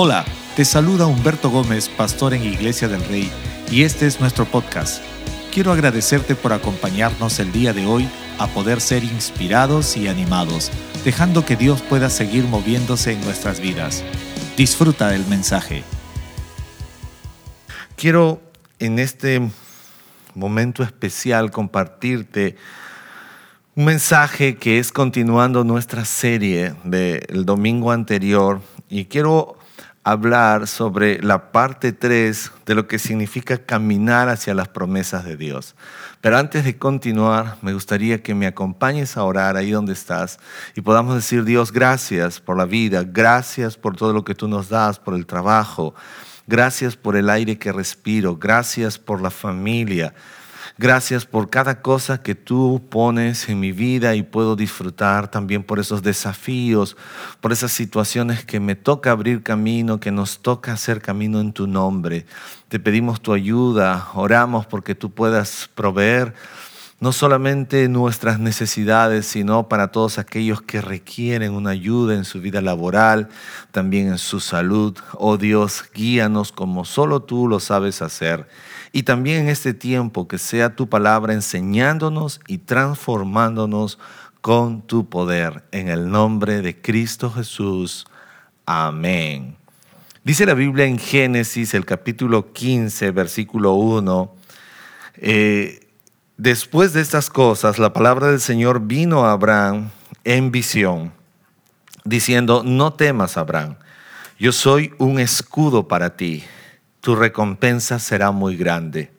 Hola, te saluda Humberto Gómez, pastor en Iglesia del Rey, y este es nuestro podcast. Quiero agradecerte por acompañarnos el día de hoy a poder ser inspirados y animados, dejando que Dios pueda seguir moviéndose en nuestras vidas. Disfruta del mensaje. Quiero en este momento especial compartirte un mensaje que es continuando nuestra serie del domingo anterior y quiero hablar sobre la parte 3 de lo que significa caminar hacia las promesas de Dios. Pero antes de continuar, me gustaría que me acompañes a orar ahí donde estás y podamos decir, Dios, gracias por la vida, gracias por todo lo que tú nos das, por el trabajo, gracias por el aire que respiro, gracias por la familia. Gracias por cada cosa que tú pones en mi vida y puedo disfrutar también por esos desafíos, por esas situaciones que me toca abrir camino, que nos toca hacer camino en tu nombre. Te pedimos tu ayuda, oramos porque tú puedas proveer no solamente nuestras necesidades, sino para todos aquellos que requieren una ayuda en su vida laboral, también en su salud. Oh Dios, guíanos como solo tú lo sabes hacer. Y también en este tiempo que sea tu palabra enseñándonos y transformándonos con tu poder. En el nombre de Cristo Jesús. Amén. Dice la Biblia en Génesis, el capítulo 15, versículo 1. Eh, después de estas cosas, la palabra del Señor vino a Abraham en visión, diciendo, no temas, Abraham, yo soy un escudo para ti tu recompensa será muy grande.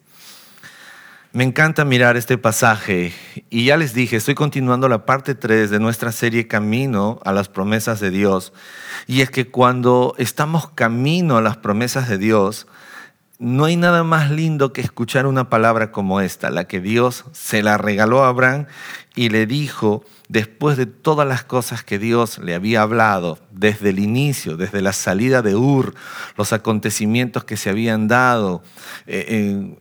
Me encanta mirar este pasaje y ya les dije, estoy continuando la parte 3 de nuestra serie Camino a las promesas de Dios. Y es que cuando estamos camino a las promesas de Dios, no hay nada más lindo que escuchar una palabra como esta, la que Dios se la regaló a Abraham y le dijo, después de todas las cosas que Dios le había hablado desde el inicio, desde la salida de Ur, los acontecimientos que se habían dado, eh,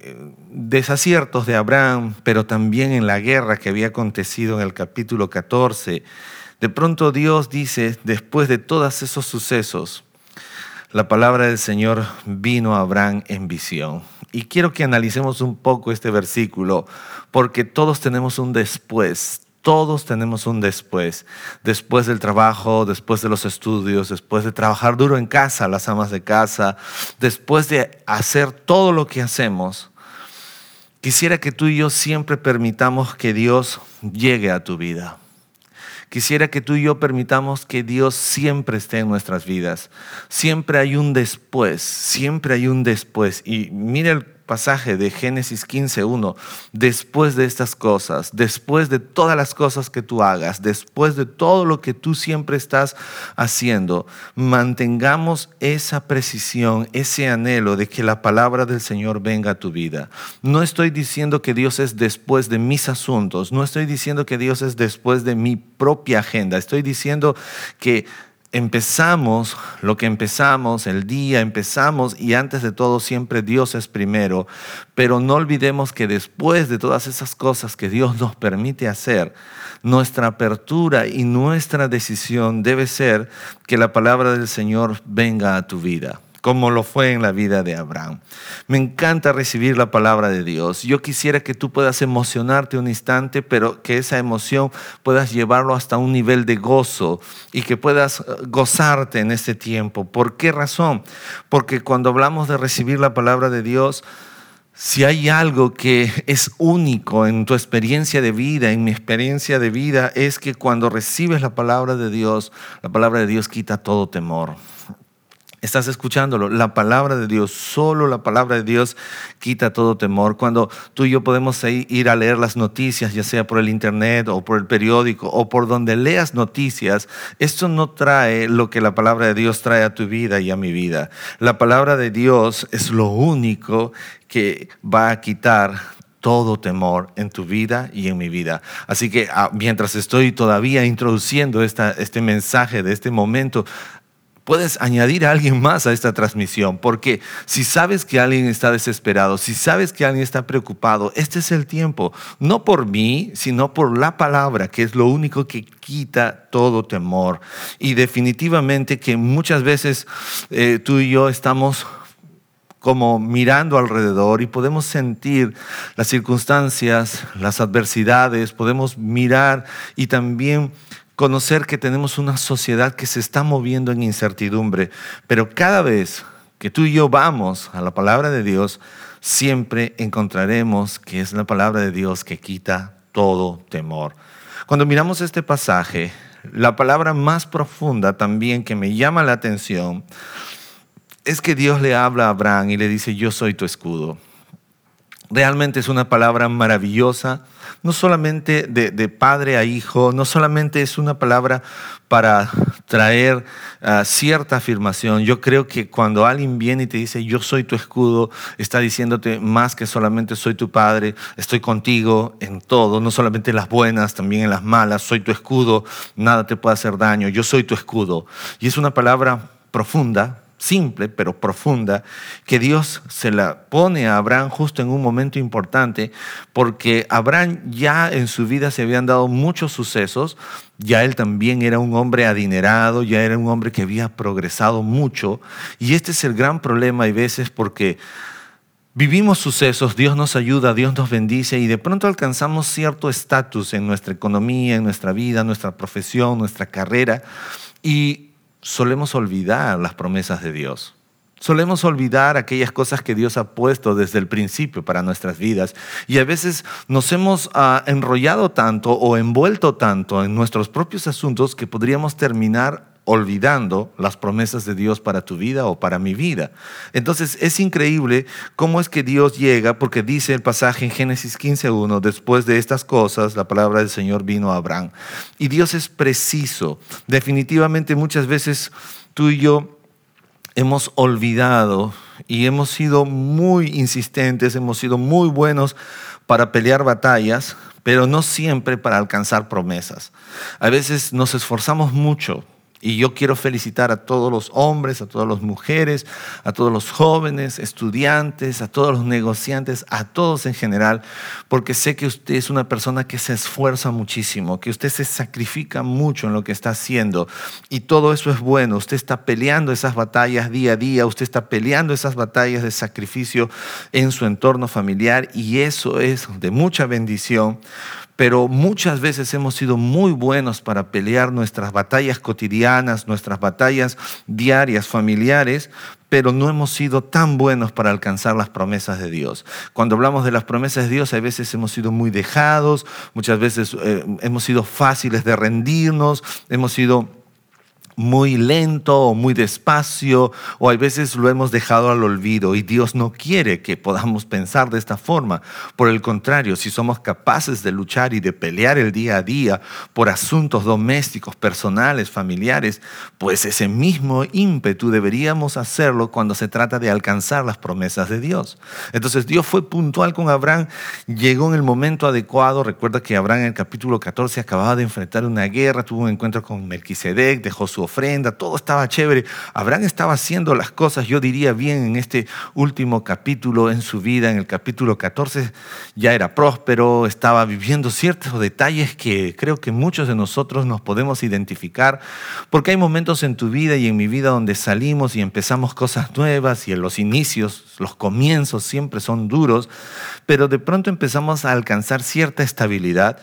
desaciertos de Abraham, pero también en la guerra que había acontecido en el capítulo 14, de pronto Dios dice, después de todos esos sucesos, la palabra del Señor vino a Abraham en visión. Y quiero que analicemos un poco este versículo, porque todos tenemos un después, todos tenemos un después. Después del trabajo, después de los estudios, después de trabajar duro en casa, las amas de casa, después de hacer todo lo que hacemos. Quisiera que tú y yo siempre permitamos que Dios llegue a tu vida. Quisiera que tú y yo permitamos que Dios siempre esté en nuestras vidas. Siempre hay un después, siempre hay un después. Y mira el pasaje de Génesis 15.1, después de estas cosas, después de todas las cosas que tú hagas, después de todo lo que tú siempre estás haciendo, mantengamos esa precisión, ese anhelo de que la palabra del Señor venga a tu vida. No estoy diciendo que Dios es después de mis asuntos, no estoy diciendo que Dios es después de mi propia agenda, estoy diciendo que empezamos lo que empezamos, el día empezamos y antes de todo siempre Dios es primero, pero no olvidemos que después de todas esas cosas que Dios nos permite hacer, nuestra apertura y nuestra decisión debe ser que la palabra del Señor venga a tu vida como lo fue en la vida de Abraham. Me encanta recibir la palabra de Dios. Yo quisiera que tú puedas emocionarte un instante, pero que esa emoción puedas llevarlo hasta un nivel de gozo y que puedas eh, gozarte en este tiempo. ¿Por qué razón? Porque cuando hablamos de recibir la palabra de Dios, si hay algo que es único en tu experiencia de vida, en mi experiencia de vida, es que cuando recibes la palabra de Dios, la palabra de Dios quita todo temor. Estás escuchándolo. La palabra de Dios, solo la palabra de Dios quita todo temor. Cuando tú y yo podemos ir a leer las noticias, ya sea por el internet o por el periódico o por donde leas noticias, esto no trae lo que la palabra de Dios trae a tu vida y a mi vida. La palabra de Dios es lo único que va a quitar todo temor en tu vida y en mi vida. Así que ah, mientras estoy todavía introduciendo esta, este mensaje de este momento, puedes añadir a alguien más a esta transmisión, porque si sabes que alguien está desesperado, si sabes que alguien está preocupado, este es el tiempo, no por mí, sino por la palabra, que es lo único que quita todo temor. Y definitivamente que muchas veces eh, tú y yo estamos como mirando alrededor y podemos sentir las circunstancias, las adversidades, podemos mirar y también conocer que tenemos una sociedad que se está moviendo en incertidumbre, pero cada vez que tú y yo vamos a la palabra de Dios, siempre encontraremos que es la palabra de Dios que quita todo temor. Cuando miramos este pasaje, la palabra más profunda también que me llama la atención es que Dios le habla a Abraham y le dice, yo soy tu escudo. Realmente es una palabra maravillosa, no solamente de, padre a hijo, no solamente es una palabra para traer ah, cierta afirmación. Yo creo que cuando alguien viene y te dice, yo soy tu escudo, está diciéndote más que solamente soy tu padre, estoy contigo en todo, no solamente en las buenas, también en las malas, soy tu escudo, nada te puede hacer daño, yo soy tu escudo. Y es una palabra profunda, simple pero profunda que Dios se la pone a Abraham justo en un momento importante porque Abraham ya en su vida se habían dado muchos sucesos, ya él también era un hombre adinerado, ya era un hombre que había progresado mucho y este es el gran problema hay veces porque vivimos sucesos, Dios nos ayuda, Dios nos bendice y de pronto alcanzamos cierto estatus en nuestra economía, en nuestra vida, nuestra profesión, nuestra carrera y solemos olvidar las promesas de Dios. Solemos olvidar aquellas cosas que Dios ha puesto desde el principio para nuestras vidas y a veces nos hemos ah, enrollado tanto o envuelto tanto en nuestros propios asuntos que podríamos terminar olvidando las promesas de Dios para tu vida o para mi vida. Entonces es increíble cómo es que Dios llega, porque dice el pasaje en Génesis 15.1, después de estas cosas, la palabra del Señor vino a Abraham. Y Dios es preciso. Definitivamente muchas veces tú y yo hemos olvidado y hemos sido muy insistentes, hemos sido muy buenos para pelear batallas, pero no siempre para alcanzar promesas. A veces nos esforzamos mucho y yo quiero felicitar a todos los hombres, a todas las mujeres, a todos los jóvenes, estudiantes, a todos los negociantes, a todos en general, porque sé que usted es una persona que se esfuerza muchísimo, que usted se sacrifica mucho en lo que está haciendo. Y todo eso es bueno. Usted está peleando esas batallas día a día, usted está peleando esas batallas de sacrificio en su entorno familiar y eso es de mucha bendición pero muchas veces hemos sido muy buenos para pelear nuestras batallas cotidianas, nuestras batallas diarias, familiares, pero no hemos sido tan buenos para alcanzar las promesas de Dios. Cuando hablamos de las promesas de Dios, a veces hemos sido muy dejados, muchas veces eh, hemos sido fáciles de rendirnos, hemos sido muy lento o muy despacio, o a veces lo hemos dejado al olvido y Dios no quiere que podamos pensar de esta forma. Por el contrario, si somos capaces de luchar y de pelear el día a día por asuntos domésticos, personales, familiares, pues ese mismo ímpetu deberíamos hacerlo cuando se trata de alcanzar las promesas de Dios. Entonces Dios fue puntual con Abraham, llegó en el momento adecuado. Recuerda que Abraham en el capítulo 14 acababa de enfrentar una guerra, tuvo un encuentro con Melquisedec, dejó su ofrenda, todo estaba chévere. Abraham estaba haciendo las cosas, yo diría bien, en este último capítulo en su vida, en el capítulo 14, ya era próspero, estaba viviendo ciertos detalles que creo que muchos de nosotros nos podemos identificar, porque hay momentos en tu vida y en mi vida donde salimos y empezamos cosas nuevas y en los inicios, los comienzos siempre son duros, pero de pronto empezamos a alcanzar cierta estabilidad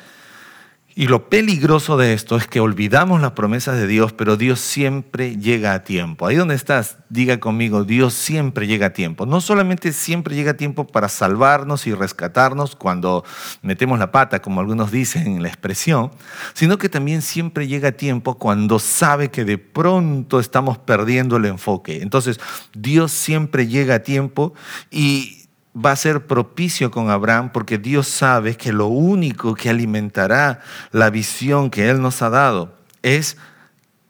y lo peligroso de esto es que olvidamos las promesas de Dios, pero Dios siempre llega a tiempo. Ahí donde estás, diga conmigo, Dios siempre llega a tiempo. No solamente siempre llega a tiempo para salvarnos y rescatarnos cuando metemos la pata, como algunos dicen en la expresión, sino que también siempre llega a tiempo cuando sabe que de pronto estamos perdiendo el enfoque. Entonces, Dios siempre llega a tiempo y va a ser propicio con Abraham porque Dios sabe que lo único que alimentará la visión que Él nos ha dado es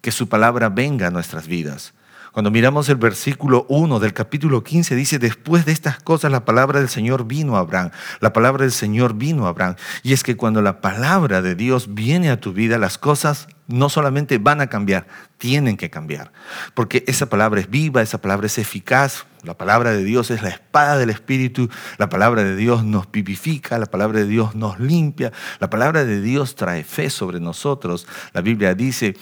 que su palabra venga a nuestras vidas. Cuando miramos el versículo 1 del capítulo 15, dice, después de estas cosas la palabra del Señor vino a Abraham. La palabra del Señor vino a Abraham. Y es que cuando la palabra de Dios viene a tu vida, las cosas no solamente van a cambiar, tienen que cambiar. Porque esa palabra es viva, esa palabra es eficaz, la palabra de Dios es la espada del Espíritu, la palabra de Dios nos vivifica, la palabra de Dios nos limpia, la palabra de Dios trae fe sobre nosotros. La Biblia dice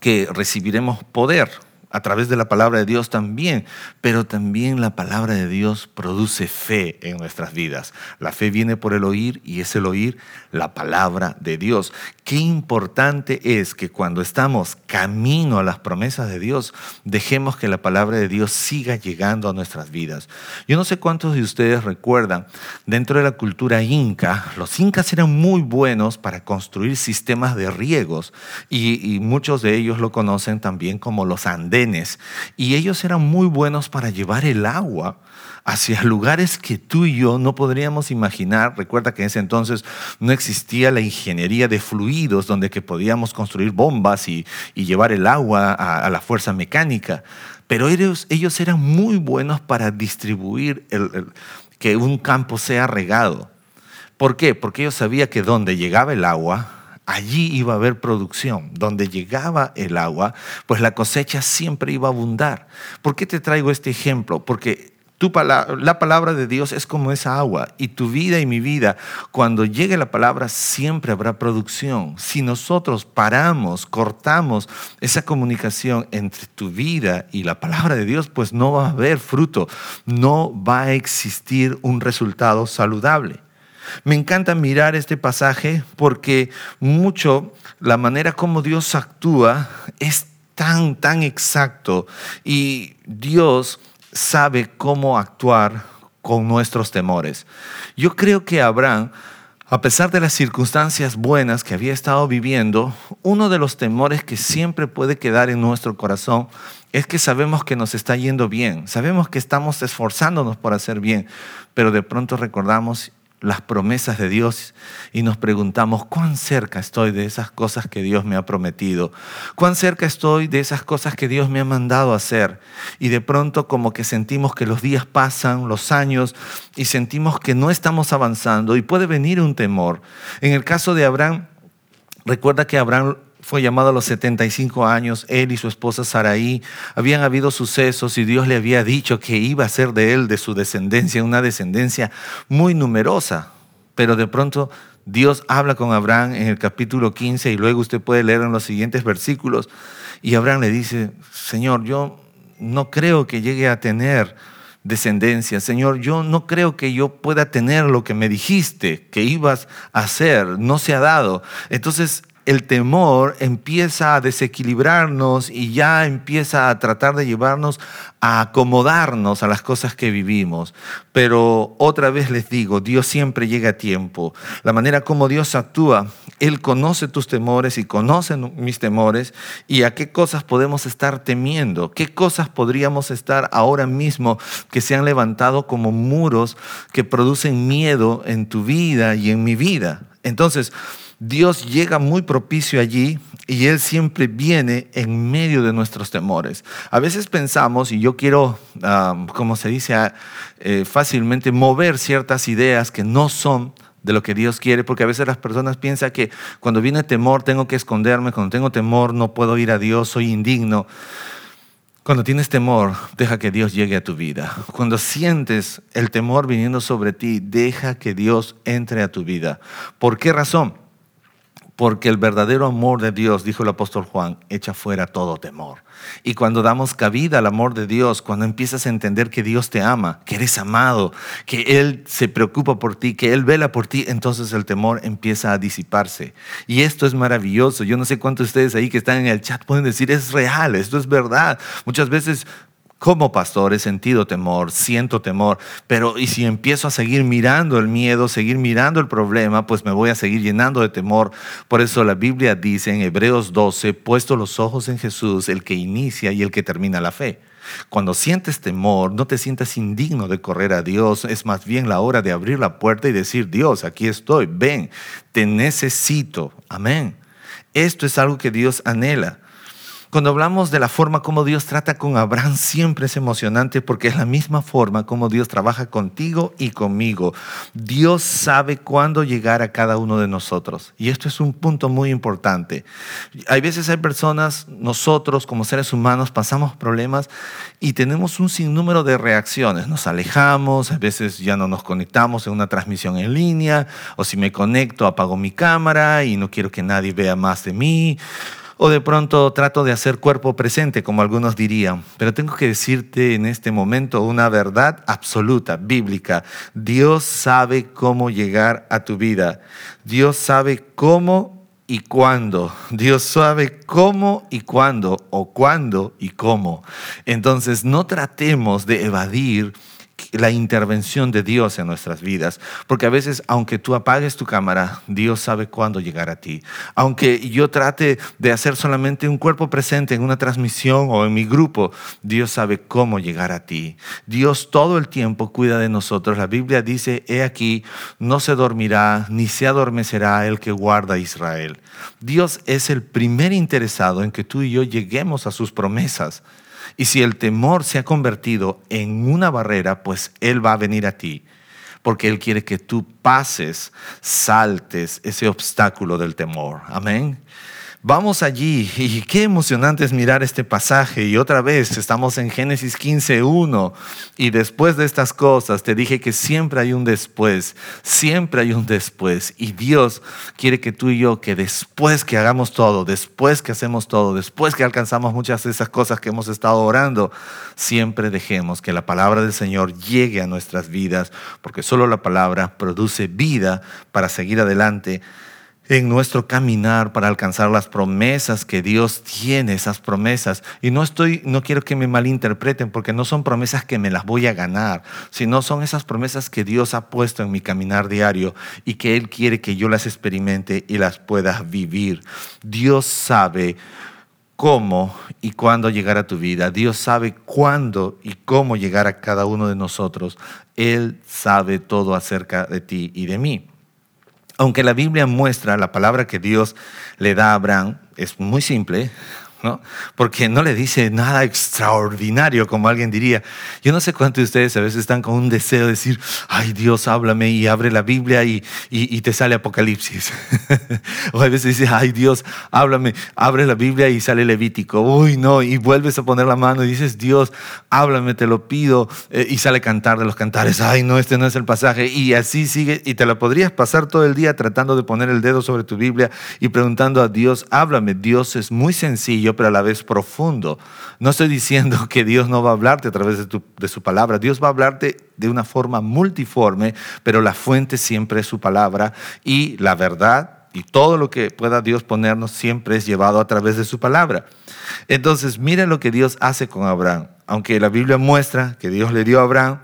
que recibiremos poder a través de la palabra de Dios también, pero también la palabra de Dios produce fe en nuestras vidas. La fe viene por el oír y es el oír la palabra de Dios. Qué importante es que cuando estamos camino a las promesas de Dios, dejemos que la palabra de Dios siga llegando a nuestras vidas. Yo no sé cuántos de ustedes recuerdan, dentro de la cultura inca, los incas eran muy buenos para construir sistemas de riegos y, y muchos de ellos lo conocen también como los andenes y ellos eran muy buenos para llevar el agua hacia lugares que tú y yo no podríamos imaginar. Recuerda que en ese entonces no existía la ingeniería de fluidos donde que podíamos construir bombas y, llevar el agua a, la fuerza mecánica. Pero ellos, eran muy buenos para distribuir que un campo sea regado. ¿Por qué? Porque ellos sabían que donde llegaba el agua, allí iba a haber producción. Donde llegaba el agua, pues la cosecha siempre iba a abundar. ¿Por qué te traigo este ejemplo? Porque tu la palabra de Dios es como esa agua y tu vida y mi vida, cuando llegue la palabra siempre habrá producción. Si nosotros paramos, cortamos esa comunicación entre tu vida y la palabra de Dios, pues no va a haber fruto, no va a existir un resultado saludable. Me encanta mirar este pasaje porque mucho la manera como Dios actúa es tan, tan exacto y Dios sabe cómo actuar con nuestros temores. Yo creo que Abraham, a pesar de las circunstancias buenas que había estado viviendo, uno de los temores que siempre puede quedar en nuestro corazón es que sabemos que nos está yendo bien, sabemos que estamos esforzándonos por hacer bien, pero de pronto recordamos las promesas de Dios y nos preguntamos cuán cerca estoy de esas cosas que Dios me ha prometido, cuán cerca estoy de esas cosas que Dios me ha mandado hacer. Y de pronto como que sentimos que los días pasan, los años, y sentimos que no estamos avanzando y puede venir un temor. En el caso de Abraham, recuerda que Abraham fue llamado a los 75 años, él y su esposa Saraí, habían habido sucesos y Dios le había dicho que iba a ser de él, de su descendencia, una descendencia muy numerosa. Pero de pronto Dios habla con Abraham en el capítulo 15 y luego usted puede leer en los siguientes versículos y Abraham le dice, Señor, yo no creo que llegue a tener descendencia. Señor, yo no creo que yo pueda tener lo que me dijiste que ibas a hacer, no se ha dado. Entonces el temor empieza a desequilibrarnos y ya empieza a tratar de llevarnos a acomodarnos a las cosas que vivimos. Pero otra vez les digo, Dios siempre llega a tiempo. La manera como Dios actúa, Él conoce tus temores y conoce mis temores y a qué cosas podemos estar temiendo, qué cosas podríamos estar ahora mismo que se han levantado como muros que producen miedo en tu vida y en mi vida. Entonces, Dios llega muy propicio allí y Él siempre viene en medio de nuestros temores. A veces pensamos, y yo quiero, como se dice ah, eh, fácilmente, mover ciertas ideas que no son de lo que Dios quiere, porque a veces las personas piensan que cuando viene temor tengo que esconderme, cuando tengo temor no puedo ir a Dios, soy indigno. Cuando tienes temor, deja que Dios llegue a tu vida. Cuando sientes el temor viniendo sobre ti, deja que Dios entre a tu vida. ¿Por qué razón? Porque el verdadero amor de Dios, dijo el apóstol Juan, echa fuera todo temor. Y cuando damos cabida al amor de Dios, cuando empiezas a entender que Dios te ama, que eres amado, que Él se preocupa por ti, que Él vela por ti, entonces el temor empieza a disiparse. Y esto es maravilloso. Yo no sé cuántos de ustedes ahí que están en el chat pueden decir, es real, esto es verdad. Muchas veces como pastor he sentido temor, siento temor, pero y si empiezo a seguir mirando el miedo, seguir mirando el problema, pues me voy a seguir llenando de temor. Por eso la Biblia dice en Hebreos 12, puesto los ojos en Jesús, el que inicia y el que termina la fe. Cuando sientes temor, no te sientas indigno de correr a Dios, es más bien la hora de abrir la puerta y decir, Dios, aquí estoy, ven, te necesito. Amén. Esto es algo que Dios anhela. Cuando hablamos de la forma como Dios trata con Abraham, siempre es emocionante porque es la misma forma como Dios trabaja contigo y conmigo. Dios sabe cuándo llegar a cada uno de nosotros. Y esto es un punto muy importante. Hay veces hay personas, nosotros como seres humanos pasamos problemas y tenemos un sinnúmero de reacciones. Nos alejamos, a veces ya no nos conectamos en una transmisión en línea, o si me conecto apago mi cámara y no quiero que nadie vea más de mí o de pronto trato de hacer cuerpo presente, como algunos dirían. Pero tengo que decirte en este momento una verdad absoluta, bíblica. Dios sabe cómo llegar a tu vida. Dios sabe cómo y cuándo. Dios sabe cómo y cuándo, o cuándo y cómo. Entonces no tratemos de evadir la intervención de Dios en nuestras vidas. Porque a veces, aunque tú apagues tu cámara, Dios sabe cuándo llegar a ti. Aunque yo trate de hacer solamente un cuerpo presente en una transmisión o en mi grupo, Dios sabe cómo llegar a ti. Dios todo el tiempo cuida de nosotros. La Biblia dice, he aquí, no se dormirá ni se adormecerá el que guarda a Israel. Dios es el primer interesado en que tú y yo lleguemos a sus promesas. Y si el temor se ha convertido en una barrera, pues Él va a venir a ti, porque Él quiere que tú pases, saltes ese obstáculo del temor. Amén. Vamos allí y qué emocionante es mirar este pasaje y otra vez estamos en Génesis 15.1 y después de estas cosas te dije que siempre hay un después, siempre hay un después y Dios quiere que tú y yo que después que hagamos todo, después que hacemos todo, después que alcanzamos muchas de esas cosas que hemos estado orando, siempre dejemos que la palabra del Señor llegue a nuestras vidas porque solo la palabra produce vida para seguir adelante en nuestro caminar para alcanzar las promesas que Dios tiene, esas promesas. Y no estoy, no quiero que me malinterpreten, porque no son promesas que me las voy a ganar, sino son esas promesas que Dios ha puesto en mi caminar diario y que Él quiere que yo las experimente y las pueda vivir. Dios sabe cómo y cuándo llegar a tu vida. Dios sabe cuándo y cómo llegar a cada uno de nosotros. Él sabe todo acerca de ti y de mí. Aunque la Biblia muestra la palabra que Dios le da a Abraham, es muy simple, porque no le dice nada extraordinario, como alguien diría. Yo no sé cuántos de ustedes a veces están con un deseo de decir, ay Dios, háblame y abre la Biblia y, y, te sale Apocalipsis. o a veces dices, ay Dios, háblame, abre la Biblia y sale Levítico. Uy, no, y vuelves a poner la mano y dices, Dios, háblame, te lo pido, eh, y sale Cantar de los Cantares. Ay, no, este no es el pasaje. Y así sigue, y te la podrías pasar todo el día tratando de poner el dedo sobre tu Biblia y preguntando a Dios, háblame. Dios es muy sencillo pero a la vez profundo. No estoy diciendo que Dios no va a hablarte a través de, de su palabra. Dios va a hablarte de una forma multiforme, pero la fuente siempre es su palabra y la verdad y todo lo que pueda Dios ponernos siempre es llevado a través de su palabra. Entonces, mira lo que Dios hace con Abraham. Aunque la Biblia muestra que Dios le dio a Abraham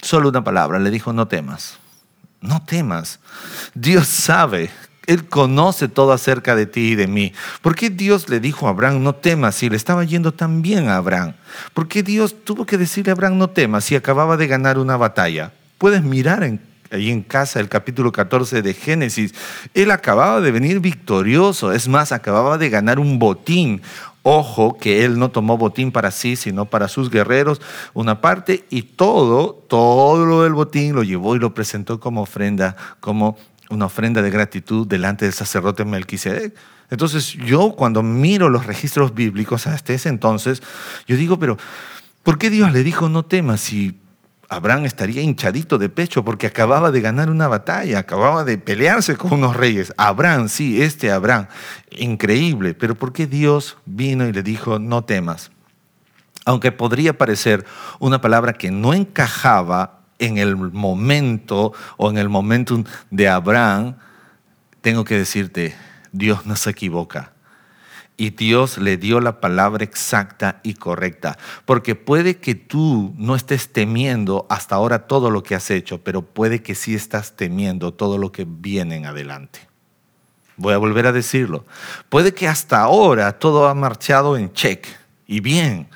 solo una palabra, le dijo, no temas, no temas. Dios sabe él conoce todo acerca de ti y de mí. ¿Por qué Dios le dijo a Abraham, no temas, si le estaba yendo tan bien a Abraham? ¿Por qué Dios tuvo que decirle a Abraham, no temas, si acababa de ganar una batalla? Puedes mirar ahí en casa el capítulo 14 de Génesis. Él acababa de venir victorioso, es más, acababa de ganar un botín. Ojo que él no tomó botín para sí, sino para sus guerreros, una parte, y todo, todo lo del botín lo llevó y lo presentó como ofrenda, como una ofrenda de gratitud delante del sacerdote Melquisedec. Entonces yo cuando miro los registros bíblicos hasta ese entonces, yo digo, pero ¿por qué Dios le dijo no temas si Abraham estaría hinchadito de pecho porque acababa de ganar una batalla, acababa de pelearse con unos reyes? Abraham, sí, este Abraham, increíble, pero ¿por qué Dios vino y le dijo no temas? Aunque podría parecer una palabra que no encajaba en el momento o en el momentum de Abraham, tengo que decirte, Dios no se equivoca. Y Dios le dio la palabra exacta y correcta. Porque puede que tú no estés temiendo hasta ahora todo lo que has hecho, pero puede que sí estás temiendo todo lo que viene en adelante. Voy a volver a decirlo. Puede que hasta ahora todo ha marchado en check y bien.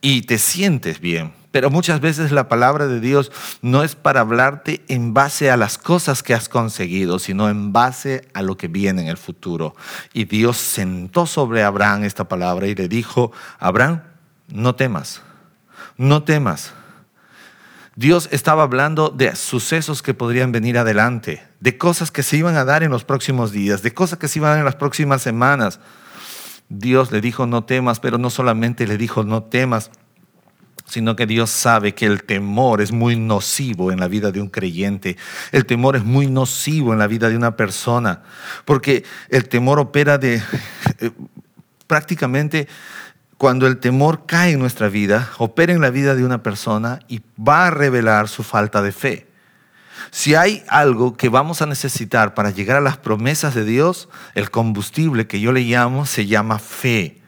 Y te sientes bien Pero muchas veces la palabra de Dios no es para hablarte en base a las cosas que has conseguido, sino en base a lo que viene en el futuro. Y Dios sentó sobre Abraham esta palabra y le dijo, Abraham, no temas, no temas. Dios estaba hablando de sucesos que podrían venir adelante, de cosas que se iban a dar en los próximos días, de cosas que se iban a dar en las próximas semanas. Dios le dijo no temas, pero no solamente le dijo no temas, sino que Dios sabe que el temor es muy nocivo en la vida de un creyente. El temor es muy nocivo en la vida de una persona, porque el temor opera de eh, prácticamente cuando el temor cae en nuestra vida, opera en la vida de una persona y va a revelar su falta de fe. Si hay algo que vamos a necesitar para llegar a las promesas de Dios, el combustible que yo le llamo se llama fe.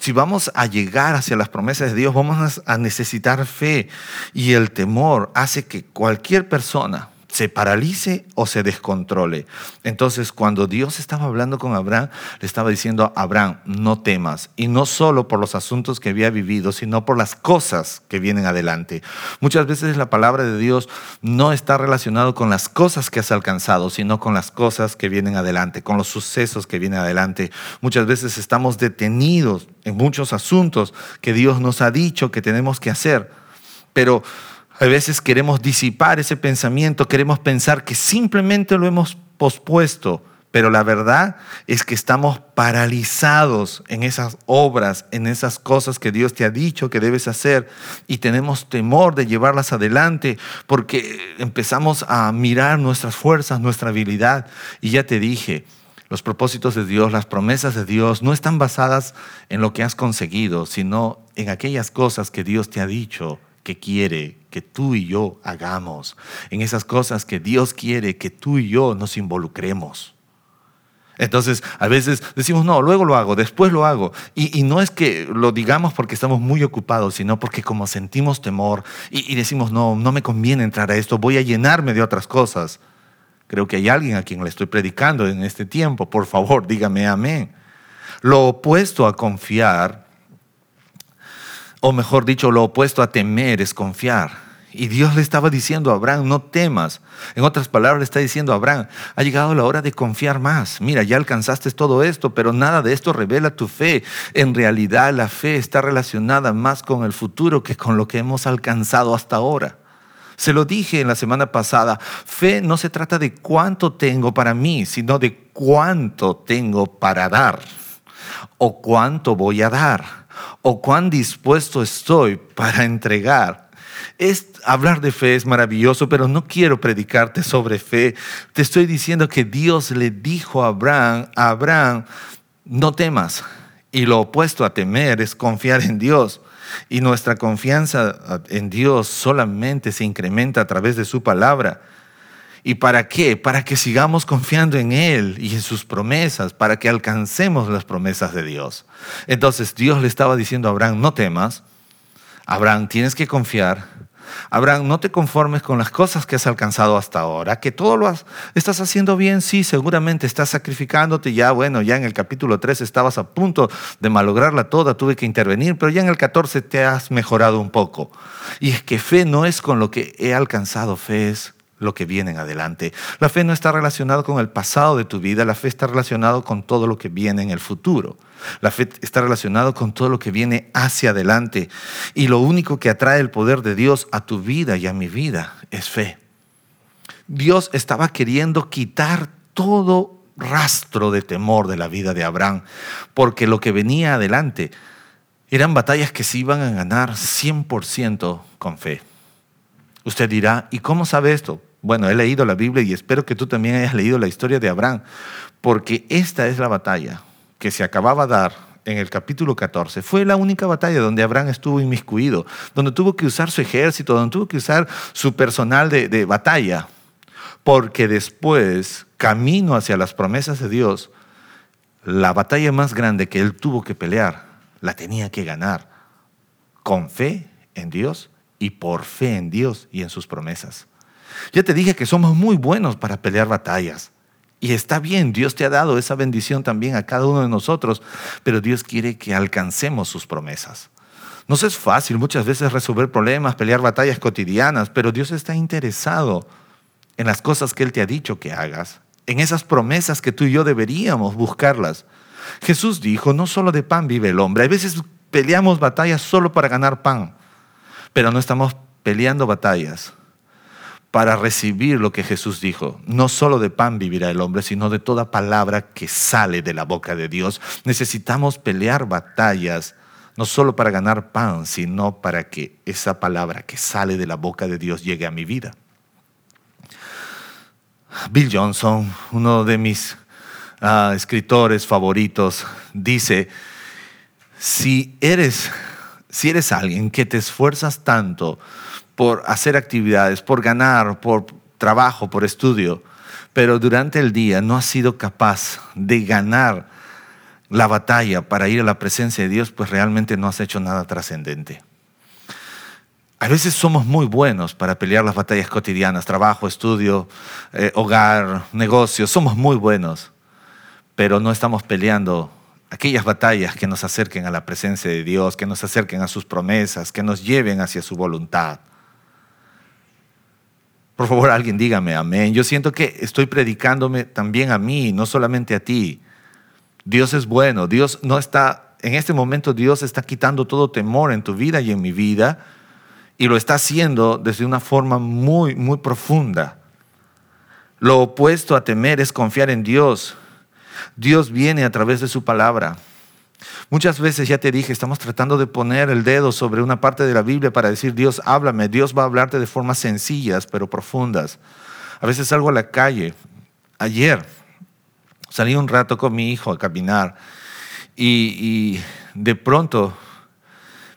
Si vamos a llegar hacia las promesas de Dios, vamos a necesitar fe. Y el temor hace que cualquier persona, se paralice o se descontrole. Entonces, cuando Dios estaba hablando con Abraham, le estaba diciendo Abraham, no temas. Y no solo por los asuntos que había vivido, sino por las cosas que vienen adelante. Muchas veces la palabra de Dios no está relacionado con las cosas que has alcanzado, sino con las cosas que vienen adelante, con los sucesos que vienen adelante. Muchas veces estamos detenidos en muchos asuntos que Dios nos ha dicho que tenemos que hacer. Pero a veces queremos disipar ese pensamiento, queremos pensar que simplemente lo hemos pospuesto, pero la verdad es que estamos paralizados en esas obras, en esas cosas que Dios te ha dicho que debes hacer y tenemos temor de llevarlas adelante porque empezamos a mirar nuestras fuerzas, nuestra habilidad. Y ya te dije, los propósitos de Dios, las promesas de Dios no están basadas en lo que has conseguido, sino en aquellas cosas que Dios te ha dicho que quiere que tú y yo hagamos, en esas cosas que Dios quiere que tú y yo nos involucremos. Entonces, a veces decimos, no, luego lo hago, después lo hago. Y, no es que lo digamos porque estamos muy ocupados, sino porque como sentimos temor y, y decimos, no, no me conviene entrar a esto, voy a llenarme de otras cosas. Creo que hay alguien a quien le estoy predicando en este tiempo. Por favor, dígame amén. Lo opuesto a confiar o mejor dicho, lo opuesto a temer es confiar. Y Dios le estaba diciendo a Abraham, no temas. En otras palabras, le está diciendo a Abraham, ha llegado la hora de confiar más. Mira, ya alcanzaste todo esto, pero nada de esto revela tu fe. En realidad, la fe está relacionada más con el futuro que con lo que hemos alcanzado hasta ahora. Se lo dije en la semana pasada, fe no se trata de cuánto tengo para mí, sino de cuánto tengo para dar o cuánto voy a dar o cuán dispuesto estoy para entregar. Es, hablar de fe es maravilloso, pero no quiero predicarte sobre fe. Te estoy diciendo que Dios le dijo a Abraham, a Abraham, no temas. Y lo opuesto a temer es confiar en Dios. Y nuestra confianza en Dios solamente se incrementa a través de su palabra. ¿Y para qué? Para que sigamos confiando en Él y en sus promesas, para que alcancemos las promesas de Dios. Entonces Dios le estaba diciendo a Abraham, no temas, Abraham, tienes que confiar. Abraham, no te conformes con las cosas que has alcanzado hasta ahora, que todo lo estás haciendo bien, sí, seguramente estás sacrificándote, ya bueno, ya en el capítulo 3 estabas a punto de malograrla toda, tuve que intervenir, pero ya en el 14 te has mejorado un poco. Y es que fe no es con lo que he alcanzado, fe es lo que viene en adelante. La fe no está relacionada con el pasado de tu vida, la fe está relacionada con todo lo que viene en el futuro. La fe está relacionada con todo lo que viene hacia adelante. Y lo único que atrae el poder de Dios a tu vida y a mi vida es fe. Dios estaba queriendo quitar todo rastro de temor de la vida de Abraham, porque lo que venía adelante eran batallas que se iban a ganar 100% con fe. Usted dirá, ¿y cómo sabe esto? Bueno, he leído la Biblia y espero que tú también hayas leído la historia de Abraham, porque esta es la batalla que se acababa de dar en el capítulo 14. Fue la única batalla donde Abraham estuvo inmiscuido, donde tuvo que usar su ejército, donde tuvo que usar su personal de, de batalla, porque después, camino hacia las promesas de Dios, la batalla más grande que él tuvo que pelear, la tenía que ganar con fe en Dios y por fe en Dios y en sus promesas. Ya te dije que somos muy buenos para pelear batallas. Y está bien, Dios te ha dado esa bendición también a cada uno de nosotros, pero Dios quiere que alcancemos sus promesas. Nos es fácil muchas veces resolver problemas, pelear batallas cotidianas, pero Dios está interesado en las cosas que Él te ha dicho que hagas, en esas promesas que tú y yo deberíamos buscarlas. Jesús dijo, no solo de pan vive el hombre. A veces peleamos batallas solo para ganar pan, pero no estamos peleando batallas para recibir lo que Jesús dijo. No solo de pan vivirá el hombre, sino de toda palabra que sale de la boca de Dios. Necesitamos pelear batallas, no solo para ganar pan, sino para que esa palabra que sale de la boca de Dios llegue a mi vida. Bill Johnson, uno de mis ah, escritores favoritos, dice, si eres, si eres alguien que te esfuerzas tanto por hacer actividades, por ganar, por trabajo, por estudio, pero durante el día no has sido capaz de ganar la batalla para ir a la presencia de Dios, pues realmente no has hecho nada trascendente. A veces somos muy buenos para pelear las batallas cotidianas, trabajo, estudio, eh, hogar, negocios, somos muy buenos, pero no estamos peleando aquellas batallas que nos acerquen a la presencia de Dios, que nos acerquen a sus promesas, que nos lleven hacia su voluntad. Por favor, alguien dígame amén. Yo siento que estoy predicándome también a mí, no solamente a ti. Dios es bueno. Dios no está, en este momento Dios está quitando todo temor en tu vida y en mi vida y lo está haciendo desde una forma muy, muy profunda. Lo opuesto a temer es confiar en Dios. Dios viene a través de su palabra. Muchas veces, ya te dije, estamos tratando de poner el dedo sobre una parte de la Biblia para decir, Dios, háblame. Dios va a hablarte de formas sencillas, pero profundas. A veces salgo a la calle. Ayer salí un rato con mi hijo a caminar y, de pronto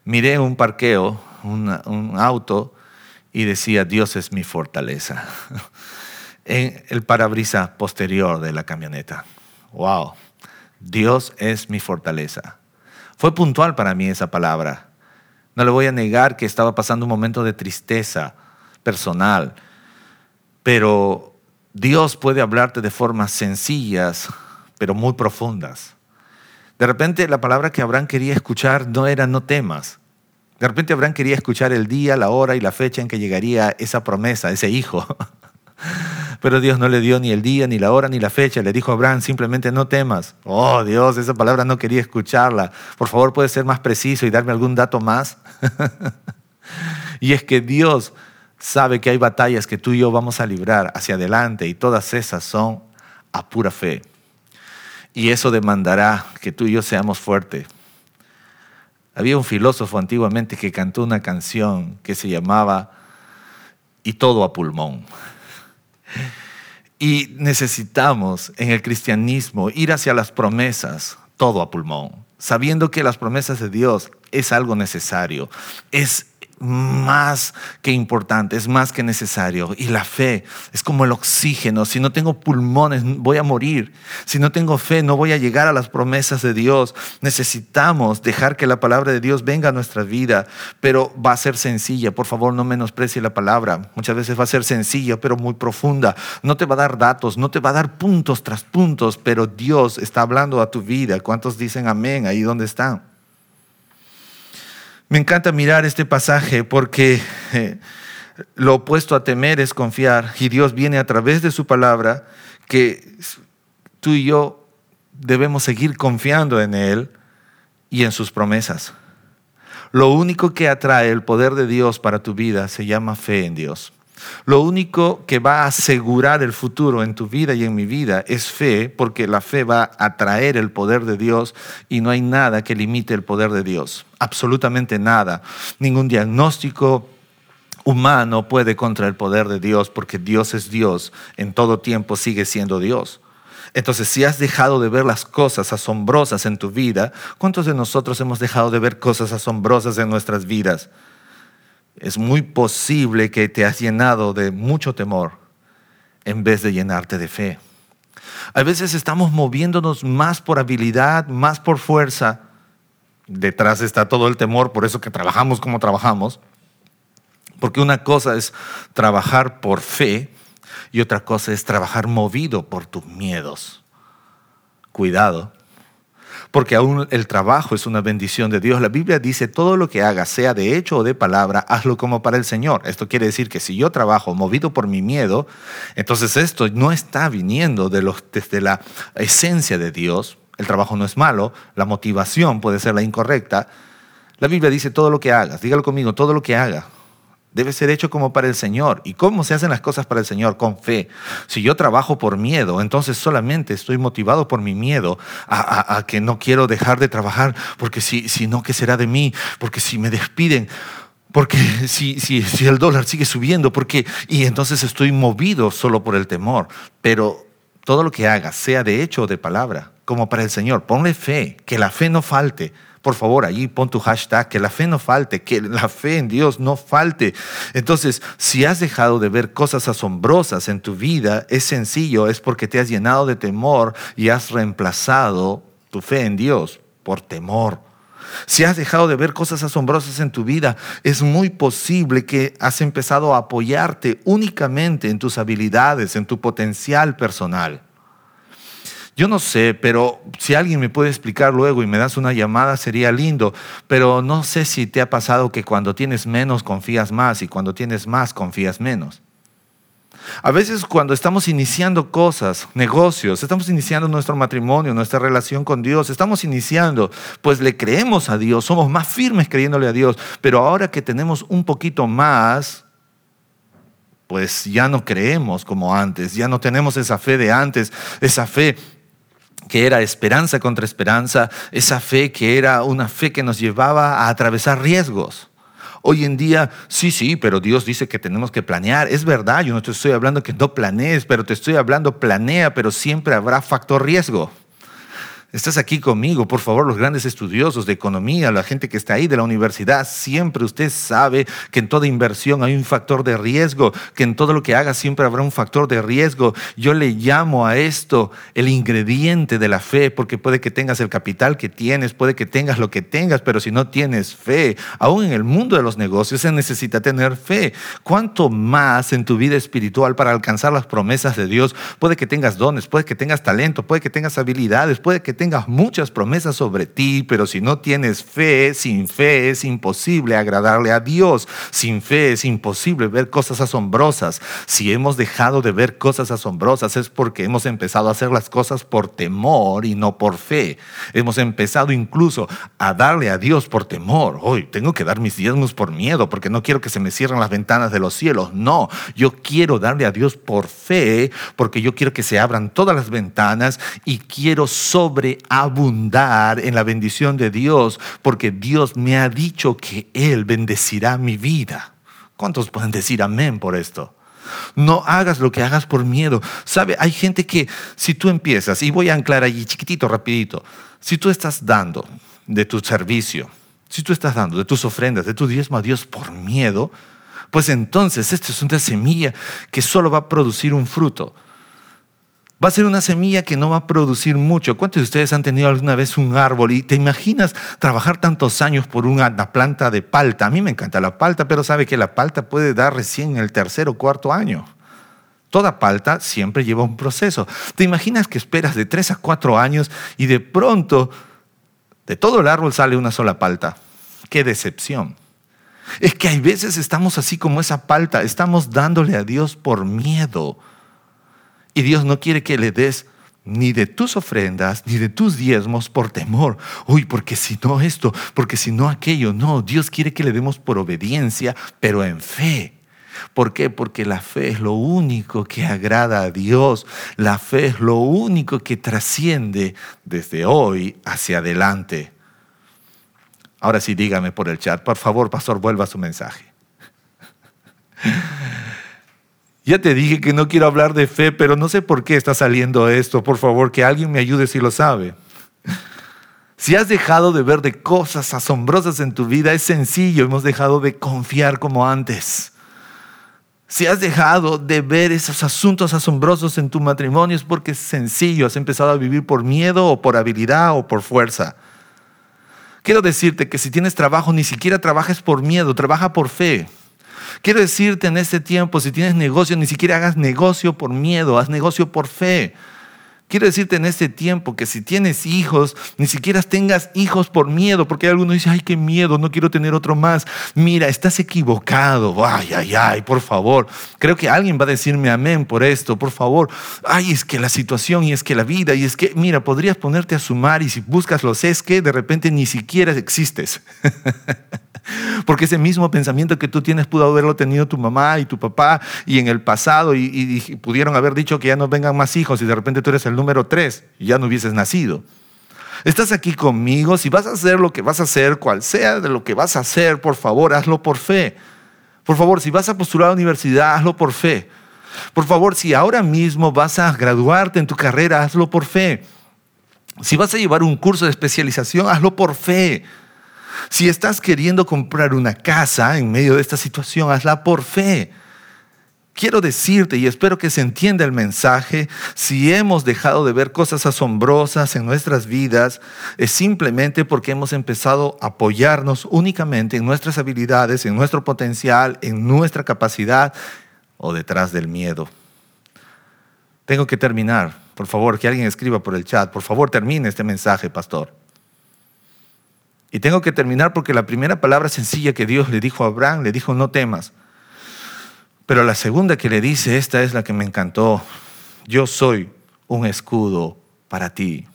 miré un parqueo, un auto, y decía, Dios es mi fortaleza. en el parabrisa posterior de la camioneta. ¡Wow! Dios es mi fortaleza. Fue puntual para mí esa palabra. No le voy a negar que estaba pasando un momento de tristeza personal, pero Dios puede hablarte de formas sencillas, pero muy profundas. De repente la palabra que Abraham quería escuchar no era no temas. De repente Abraham quería escuchar el día, la hora y la fecha en que llegaría esa promesa, ese hijo. Pero Dios no le dio ni el día, ni la hora, ni la fecha. Le dijo a Abraham, simplemente no temas. Oh Dios, esa palabra no quería escucharla. Por favor, puede ser más preciso y darme algún dato más. y es que Dios sabe que hay batallas que tú y yo vamos a librar hacia adelante y todas esas son a pura fe. Y eso demandará que tú y yo seamos fuertes. Había un filósofo antiguamente que cantó una canción que se llamaba Y todo a pulmón. Y necesitamos en el cristianismo ir hacia las promesas, todo a pulmón, sabiendo que las promesas de Dios es algo necesario, es más que importante, es más que necesario. Y la fe es como el oxígeno. Si no tengo pulmones, voy a morir. Si no tengo fe, no voy a llegar a las promesas de Dios. Necesitamos dejar que la palabra de Dios venga a nuestra vida, pero va a ser sencilla. Por favor, no menosprecie la palabra. Muchas veces va a ser sencilla, pero muy profunda. No te va a dar datos, no te va a dar puntos tras puntos, pero Dios está hablando a tu vida. ¿Cuántos dicen amén ahí donde están? Me encanta mirar este pasaje porque eh, lo opuesto a temer es confiar y Dios viene a través de su palabra que tú y yo debemos seguir confiando en Él y en sus promesas. Lo único que atrae el poder de Dios para tu vida se llama fe en Dios. Lo único que va a asegurar el futuro en tu vida y en mi vida es fe, porque la fe va a traer el poder de Dios y no hay nada que limite el poder de Dios. Absolutamente nada. Ningún diagnóstico humano puede contra el poder de Dios, porque Dios es Dios. En todo tiempo sigue siendo Dios. Entonces, si has dejado de ver las cosas asombrosas en tu vida, ¿cuántos de nosotros hemos dejado de ver cosas asombrosas en nuestras vidas? Es muy posible que te has llenado de mucho temor en vez de llenarte de fe. A veces estamos moviéndonos más por habilidad, más por fuerza. Detrás está todo el temor, por eso que trabajamos como trabajamos. Porque una cosa es trabajar por fe y otra cosa es trabajar movido por tus miedos. Cuidado, porque aún el trabajo es una bendición de Dios. La Biblia dice, todo lo que hagas, sea de hecho o de palabra, hazlo como para el Señor. Esto quiere decir que si yo trabajo movido por mi miedo, entonces esto no está viniendo de los, desde la esencia de Dios. El trabajo no es malo, la motivación puede ser la incorrecta. La Biblia dice, todo lo que hagas, dígalo conmigo, todo lo que haga, debe ser hecho como para el Señor. ¿Y cómo se hacen las cosas para el Señor? Con fe. Si yo trabajo por miedo, entonces solamente estoy motivado por mi miedo a, que no quiero dejar de trabajar, porque si, si no, ¿qué será de mí? Porque si me despiden, porque si, si, si el dólar sigue subiendo, porque, y entonces estoy movido solo por el temor. Pero todo lo que haga, sea de hecho o de palabra, como para el Señor, ponle fe, que la fe no falte por favor, allí pon tu hashtag, que la fe no falte, que la fe en Dios no falte. Entonces, si has dejado de ver cosas asombrosas en tu vida, es sencillo, es porque te has llenado de temor y has reemplazado tu fe en Dios por temor. Si has dejado de ver cosas asombrosas en tu vida, es muy posible que has empezado a apoyarte únicamente en tus habilidades, en tu potencial personal. Yo no sé, pero si alguien me puede explicar luego y me das una llamada sería lindo, pero no sé si te ha pasado que cuando tienes menos confías más y cuando tienes más confías menos. A veces cuando estamos iniciando cosas, negocios, estamos iniciando nuestro matrimonio, nuestra relación con Dios, estamos iniciando, pues le creemos a Dios, somos más firmes creyéndole a Dios, pero ahora que tenemos un poquito más, pues ya no creemos como antes, ya no tenemos esa fe de antes, esa fe que era esperanza contra esperanza, esa fe que era una fe que nos llevaba a atravesar riesgos. Hoy en día, sí, sí, pero Dios dice que tenemos que planear. Es verdad, yo no te estoy hablando que no planees, pero te estoy hablando planea, pero siempre habrá factor riesgo. Estás aquí conmigo, por favor, los grandes estudiosos de economía, la gente que está ahí de la universidad, siempre usted sabe que en toda inversión hay un factor de riesgo, que en todo lo que haga siempre habrá un factor de riesgo. Yo le llamo a esto el ingrediente de la fe, porque puede que tengas el capital que tienes, puede que tengas lo que tengas, pero si no tienes fe, aún en el mundo de los negocios se necesita tener fe. ¿Cuánto más en tu vida espiritual para alcanzar las promesas de Dios? Puede que tengas dones, puede que tengas talento, puede que tengas habilidades, puede que tengas muchas promesas sobre ti, pero si no tienes fe, sin fe es imposible agradarle a Dios. Sin fe es imposible ver cosas asombrosas. Si hemos dejado de ver cosas asombrosas es porque hemos empezado a hacer las cosas por temor y no por fe. Hemos empezado incluso a darle a Dios por temor. Hoy tengo que dar mis diezmos por miedo porque no quiero que se me cierren las ventanas de los cielos. No, yo quiero darle a Dios por fe porque yo quiero que se abran todas las ventanas y quiero sobre abundar en la bendición de Dios, porque Dios me ha dicho que Él bendecirá mi vida. ¿Cuántos pueden decir amén por esto? No hagas lo que hagas por miedo. Sabe, hay gente que si tú empiezas, y voy a anclar allí chiquitito, rapidito, si tú estás dando de tu servicio, si tú estás dando de tus ofrendas, de tu diezmo a Dios por miedo, pues entonces esto es una semilla que solo va a producir un fruto va a ser una semilla que no va a producir mucho. ¿Cuántos de ustedes han tenido alguna vez un árbol y te imaginas trabajar tantos años por una planta de palta? A mí me encanta la palta, pero sabe que la palta puede dar recién en el tercer o cuarto año. Toda palta siempre lleva un proceso. ¿Te imaginas que esperas de tres a cuatro años y de pronto de todo el árbol sale una sola palta? ¡Qué decepción! Es que hay veces estamos así como esa palta, estamos dándole a Dios por miedo y Dios no quiere que le des ni de tus ofrendas, ni de tus diezmos por temor. Uy, porque si no esto, porque si no aquello. No, Dios quiere que le demos por obediencia, pero en fe. ¿Por qué? Porque la fe es lo único que agrada a Dios. La fe es lo único que trasciende desde hoy hacia adelante. Ahora sí, dígame por el chat. Por favor, pastor, vuelva a su mensaje. Ya te dije que no quiero hablar de fe, pero no sé por qué está saliendo esto. Por favor, que alguien me ayude si lo sabe. Si has dejado de ver de cosas asombrosas en tu vida, es sencillo, hemos dejado de confiar como antes. Si has dejado de ver esos asuntos asombrosos en tu matrimonio, es porque es sencillo, has empezado a vivir por miedo o por habilidad o por fuerza. Quiero decirte que si tienes trabajo, ni siquiera trabajes por miedo, trabaja por fe. Quiero decirte en este tiempo, si tienes negocio, ni siquiera hagas negocio por miedo, haz negocio por fe. Quiero decirte en este tiempo que si tienes hijos, ni siquiera tengas hijos por miedo, porque algunos dicen, ay, qué miedo, no quiero tener otro más. Mira, estás equivocado. Ay, ay, ay, por favor. Creo que alguien va a decirme amén por esto, por favor. Ay, es que la situación y es que la vida y es que, mira, podrías ponerte a sumar y si buscas los es que, de repente ni siquiera existes. Porque ese mismo pensamiento que tú tienes pudo haberlo tenido tu mamá y tu papá y en el pasado y, pudieron haber dicho que ya no vengan más hijos y de repente tú eres el número tres ya no hubieses nacido. Estás aquí conmigo, si vas a hacer lo que vas a hacer, cual sea de lo que vas a hacer, por favor, hazlo por fe. Por favor, si vas a postular a la universidad, hazlo por fe. Por favor, si ahora mismo vas a graduarte en tu carrera, hazlo por fe. Si vas a llevar un curso de especialización, hazlo por fe. Si estás queriendo comprar una casa en medio de esta situación, hazla por fe. Quiero decirte, y espero que se entienda el mensaje, si hemos dejado de ver cosas asombrosas en nuestras vidas, es simplemente porque hemos empezado a apoyarnos únicamente en nuestras habilidades, en nuestro potencial, en nuestra capacidad o detrás del miedo. Tengo que terminar. Por favor, que alguien escriba por el chat. Por favor, termine este mensaje, pastor. Y tengo que terminar porque la primera palabra sencilla que Dios le dijo a Abraham, le dijo, no temas. Pero la segunda que le dice, esta es la que me encantó, yo soy un escudo para ti.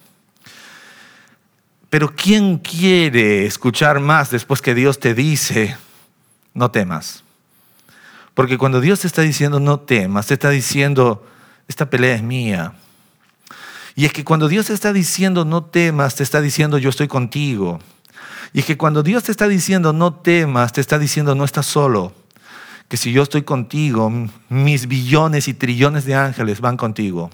Pero ¿quién quiere escuchar más después que Dios te dice, no temas? Porque cuando Dios te está diciendo, no temas, te está diciendo, esta pelea es mía. Y es que cuando Dios te está diciendo, no temas, te está diciendo, yo estoy contigo. Y es que cuando Dios te está diciendo no temas, te está diciendo no estás solo. Que si yo estoy contigo, mis billones y trillones de ángeles van contigo.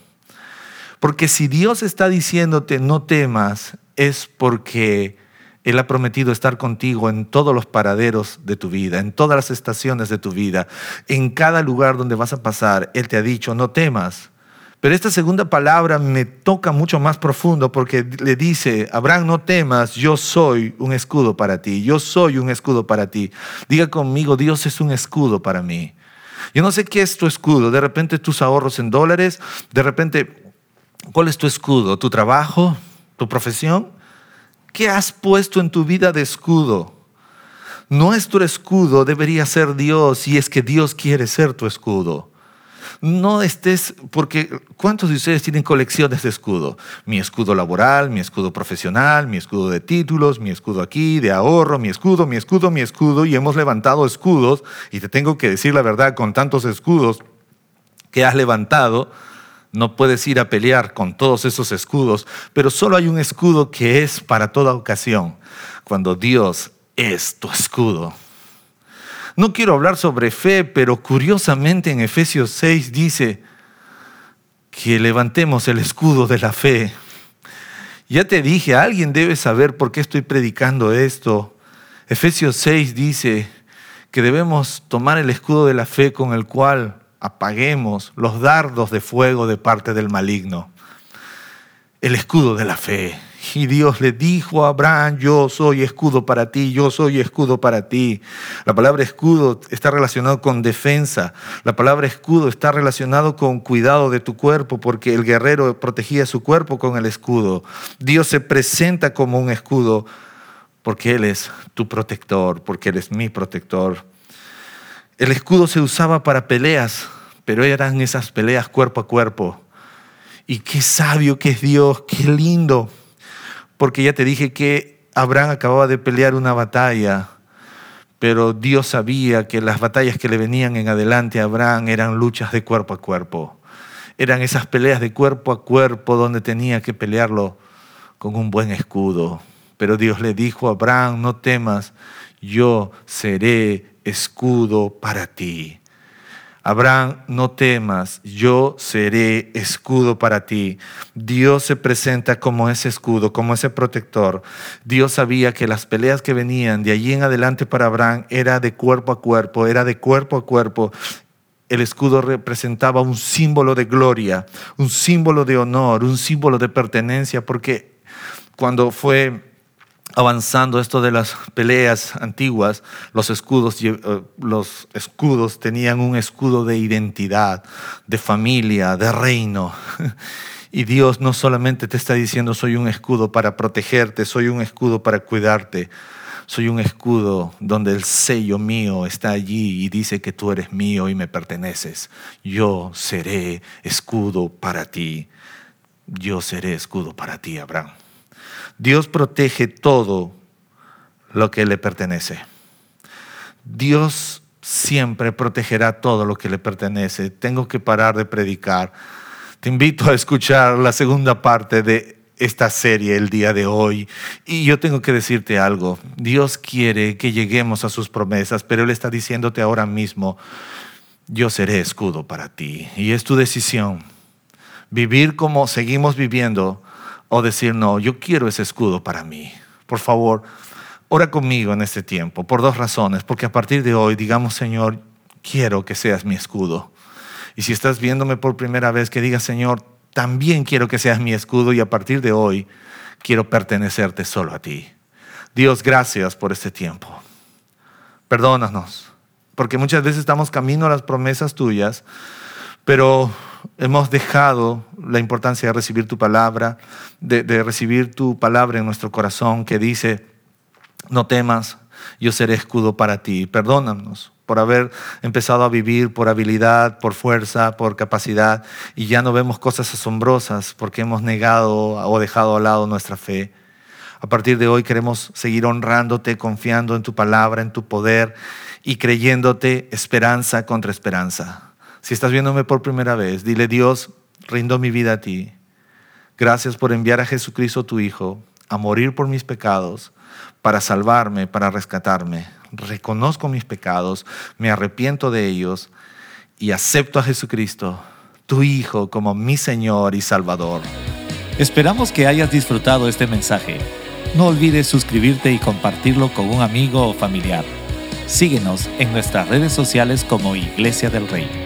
Porque si Dios está diciéndote no temas, es porque Él ha prometido estar contigo en todos los paraderos de tu vida, en todas las estaciones de tu vida, en cada lugar donde vas a pasar. Él te ha dicho no temas. Pero esta segunda palabra me toca mucho más profundo porque le dice, Abraham, no temas, yo soy un escudo para ti, yo soy un escudo para ti. Diga conmigo, Dios es un escudo para mí. Yo no sé qué es tu escudo, de repente tus ahorros en dólares, de repente, ¿cuál es tu escudo? ¿Tu trabajo? ¿Tu profesión? ¿Qué has puesto en tu vida de escudo? Nuestro escudo debería ser Dios y es que Dios quiere ser tu escudo no estés, porque ¿cuántos de ustedes tienen colecciones de escudo? Mi escudo laboral, mi escudo profesional, mi escudo de títulos, mi escudo aquí, de ahorro, mi escudo, mi escudo, mi escudo, y hemos levantado escudos, y te tengo que decir la verdad, con tantos escudos que has levantado, no puedes ir a pelear con todos esos escudos, pero solo hay un escudo que es para toda ocasión, cuando Dios es tu escudo. No quiero hablar sobre fe, pero curiosamente en Efesios 6 dice que levantemos el escudo de la fe. Ya te dije, alguien debe saber por qué estoy predicando esto. Efesios 6 dice que debemos tomar el escudo de la fe con el cual apaguemos los dardos de fuego de parte del maligno. El escudo de la fe. Y Dios le dijo a Abraham, yo soy escudo para ti, yo soy escudo para ti. La palabra escudo está relacionado con defensa. La palabra escudo está relacionado con cuidado de tu cuerpo, porque el guerrero protegía su cuerpo con el escudo. Dios se presenta como un escudo porque Él es tu protector, porque Él es mi protector. El escudo se usaba para peleas, pero eran esas peleas cuerpo a cuerpo. Y qué sabio que es Dios, qué lindo porque ya te dije que Abraham acababa de pelear una batalla, pero Dios sabía que las batallas que le venían en adelante a Abraham eran luchas de cuerpo a cuerpo. Eran esas peleas de cuerpo a cuerpo donde tenía que pelearlo con un buen escudo. Pero Dios le dijo a Abraham, no temas, yo seré escudo para ti. Abraham, no temas, yo seré escudo para ti. Dios se presenta como ese escudo, como ese protector. Dios sabía que las peleas que venían de allí en adelante para Abraham era de cuerpo a cuerpo, era de cuerpo a cuerpo. El escudo representaba un símbolo de gloria, un símbolo de honor, un símbolo de pertenencia, porque cuando fue avanzando esto de las peleas antiguas, los escudos, eh, los escudos tenían un escudo de identidad, de familia, de reino. Y Dios no solamente te está diciendo soy un escudo para protegerte, soy un escudo para cuidarte, soy un escudo donde el sello mío está allí y dice que tú eres mío y me perteneces. Yo seré escudo para ti. Yo seré escudo para ti, Abraham. Dios protege todo lo que le pertenece. Dios siempre protegerá todo lo que le pertenece. Tengo que parar de predicar. Te invito a escuchar la segunda parte de esta serie el día de hoy. Y yo tengo que decirte algo. Dios quiere que lleguemos a sus promesas, pero Él está diciéndote ahora mismo, yo seré escudo para ti. Y es tu decisión. Vivir como seguimos viviendo o decir, no, yo quiero ese escudo para mí. Por favor, ora conmigo en este tiempo, por dos razones. Porque a partir de hoy, digamos, Señor, quiero que seas mi escudo. Y si estás viéndome por primera vez, que digas, Señor, también quiero que seas mi escudo y a partir de hoy quiero pertenecerte solo a ti. Dios, gracias por este tiempo. Perdónanos, porque muchas veces estamos camino a las promesas tuyas, pero hemos dejado la importancia de recibir tu palabra, de, recibir tu palabra en nuestro corazón que dice, no temas, yo seré escudo para ti. Perdónanos por haber empezado a vivir por habilidad, por fuerza, por capacidad, y ya no vemos cosas asombrosas porque hemos negado o dejado a lado nuestra fe. A partir de hoy queremos seguir honrándote, confiando en tu palabra, en tu poder y creyéndote esperanza contra esperanza. Si estás viéndome por primera vez, dile Dios, rindo mi vida a ti. Gracias por enviar a Jesucristo tu Hijo a morir por mis pecados, para salvarme, para rescatarme reconozco mis pecados, me arrepiento de ellos y acepto a Jesucristo, tu Hijo, como mi Señor y Salvador. Esperamos que hayas disfrutado este mensaje. No olvides suscribirte y compartirlo con un amigo o familiar. Síguenos en nuestras redes sociales como Iglesia del Rey.